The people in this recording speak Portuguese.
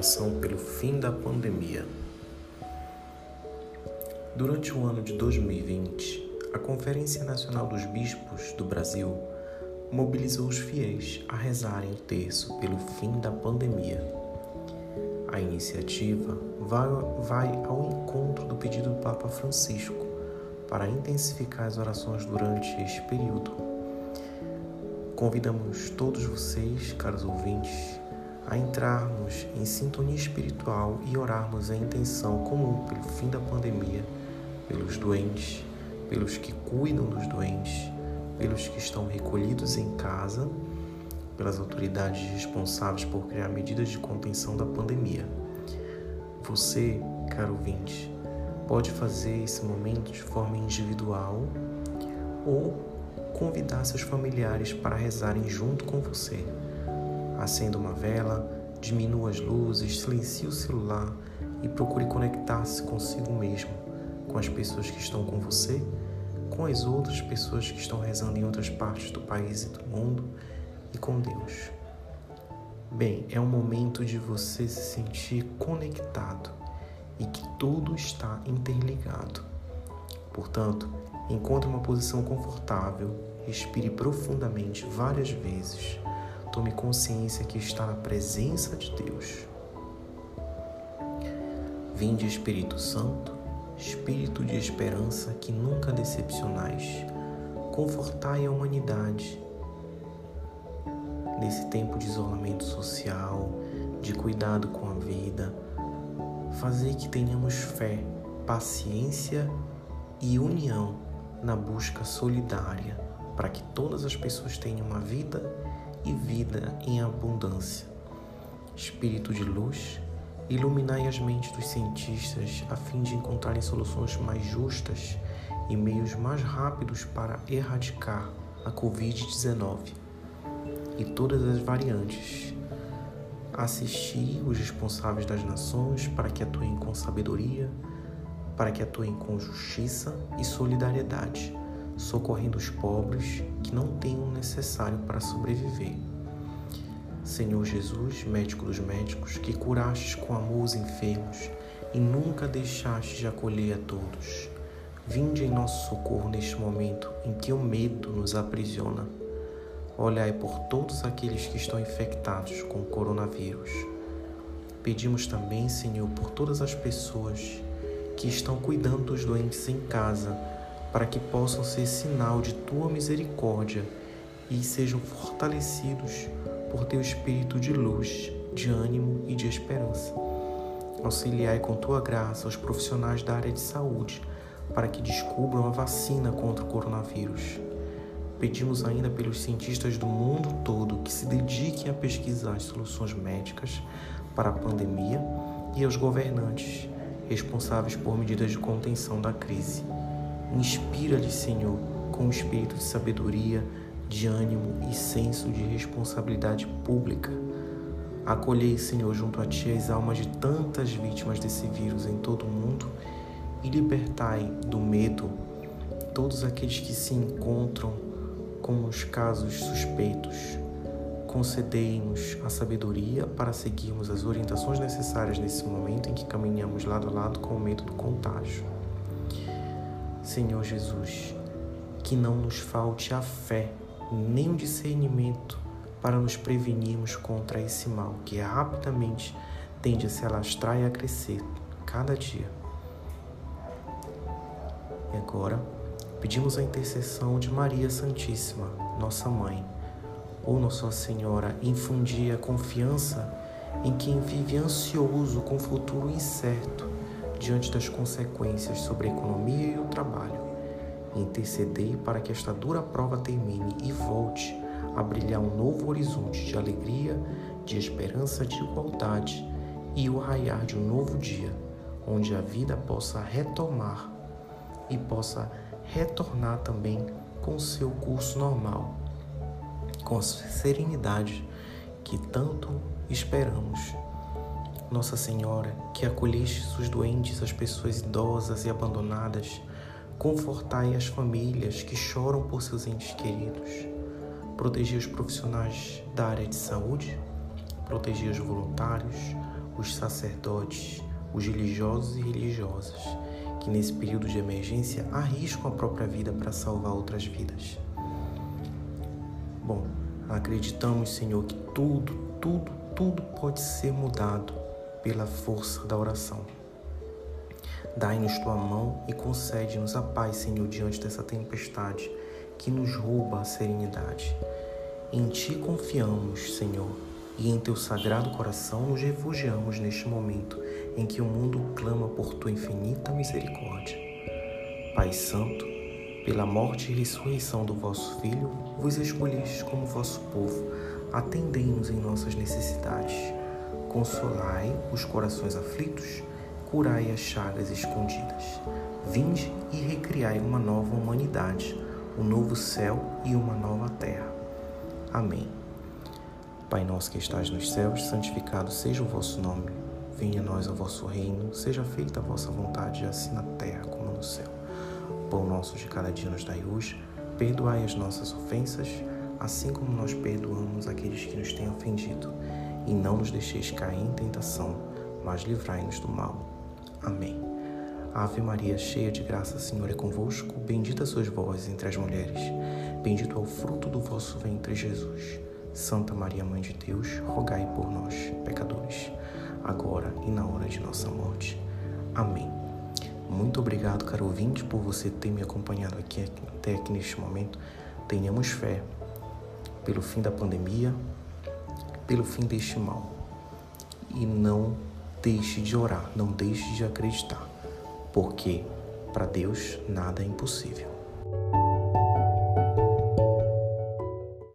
oração pelo fim da pandemia. Durante o ano de 2020, a Conferência Nacional dos Bispos do Brasil mobilizou os fiéis a rezarem o terço pelo fim da pandemia. A iniciativa vai, vai ao encontro do pedido do Papa Francisco para intensificar as orações durante este período. Convidamos todos vocês, caros ouvintes, a entrarmos em sintonia espiritual e orarmos a intenção comum pelo fim da pandemia, pelos doentes, pelos que cuidam dos doentes, pelos que estão recolhidos em casa, pelas autoridades responsáveis por criar medidas de contenção da pandemia. Você, caro ouvinte, pode fazer esse momento de forma individual ou convidar seus familiares para rezarem junto com você Acenda uma vela, diminua as luzes, silencie o celular e procure conectar-se consigo mesmo, com as pessoas que estão com você, com as outras pessoas que estão rezando em outras partes do país e do mundo e com Deus. Bem, é um momento de você se sentir conectado e que tudo está interligado. Portanto, encontre uma posição confortável, respire profundamente várias vezes Tome consciência que está na presença de Deus. Vinde Espírito Santo, Espírito de esperança que nunca decepcionais, confortai a humanidade nesse tempo de isolamento social, de cuidado com a vida. Fazei que tenhamos fé, paciência e união na busca solidária para que todas as pessoas tenham uma vida e vida em abundância. Espírito de luz, iluminai as mentes dos cientistas a fim de encontrarem soluções mais justas e meios mais rápidos para erradicar a Covid-19 e todas as variantes. Assisti os responsáveis das nações para que atuem com sabedoria, para que atuem com justiça e solidariedade socorrendo os pobres que não têm o necessário para sobreviver. Senhor Jesus, médico dos médicos, que curastes com amor os enfermos e nunca deixastes de acolher a todos, vinde em nosso socorro neste momento em que o medo nos aprisiona. Olhai por todos aqueles que estão infectados com o coronavírus. Pedimos também, Senhor, por todas as pessoas que estão cuidando dos doentes em casa para que possam ser sinal de tua misericórdia e sejam fortalecidos por teu espírito de luz, de ânimo e de esperança. Auxiliai com tua graça os profissionais da área de saúde para que descubram a vacina contra o coronavírus. Pedimos ainda pelos cientistas do mundo todo que se dediquem a pesquisar as soluções médicas para a pandemia e aos governantes responsáveis por medidas de contenção da crise. Inspira-lhe, Senhor, com um espírito de sabedoria, de ânimo e senso de responsabilidade pública. Acolhei, Senhor, junto a Ti as almas de tantas vítimas desse vírus em todo o mundo e libertai do medo todos aqueles que se encontram com os casos suspeitos. Concedei-nos a sabedoria para seguirmos as orientações necessárias nesse momento em que caminhamos lado a lado com o medo do contágio. Senhor Jesus, que não nos falte a fé nem o discernimento para nos prevenirmos contra esse mal que rapidamente tende a se alastrar e a crescer cada dia. E agora, pedimos a intercessão de Maria Santíssima, nossa mãe, ou Nossa Senhora, infundir a confiança em quem vive ansioso com o futuro incerto diante das consequências sobre a economia e o trabalho. Intercedei para que esta dura prova termine e volte a brilhar um novo horizonte de alegria, de esperança, de igualdade e o raiar de um novo dia, onde a vida possa retomar e possa retornar também com seu curso normal, com a serenidade que tanto esperamos nossa Senhora, que acolheste os doentes, as pessoas idosas e abandonadas, confortai as famílias que choram por seus entes queridos. Protegei os profissionais da área de saúde, protegei os voluntários, os sacerdotes, os religiosos e religiosas, que nesse período de emergência arriscam a própria vida para salvar outras vidas. Bom, acreditamos, Senhor, que tudo, tudo, tudo pode ser mudado pela força da oração. Dai-nos tua mão e concede-nos a paz, Senhor, diante dessa tempestade que nos rouba a serenidade. Em ti confiamos, Senhor, e em teu sagrado coração nos refugiamos neste momento em que o mundo clama por tua infinita misericórdia. Pai Santo, pela morte e ressurreição do vosso Filho, vos escolhestes como vosso povo. Atendei-nos em nossas necessidades. Consolai os corações aflitos, curai as chagas escondidas. Vinde e recriai uma nova humanidade, um novo céu e uma nova terra. Amém. Pai nosso que estás nos céus, santificado seja o vosso nome. Venha a nós o vosso reino, seja feita a vossa vontade, assim na terra como no céu. Pão nosso de cada dia nos dai hoje, perdoai as nossas ofensas, assim como nós perdoamos aqueles que nos têm ofendido. E não nos deixeis cair em tentação, mas livrai-nos do mal. Amém. Ave Maria, cheia de graça, o Senhor é convosco. Bendita sois vós entre as mulheres. Bendito é o fruto do vosso ventre, Jesus. Santa Maria, Mãe de Deus, rogai por nós, pecadores, agora e na hora de nossa morte. Amém. Muito obrigado, caro ouvinte, por você ter me acompanhado aqui até aqui neste momento. Tenhamos fé pelo fim da pandemia, pelo fim deste mal. E não deixe de orar, não deixe de acreditar, porque para Deus nada é impossível.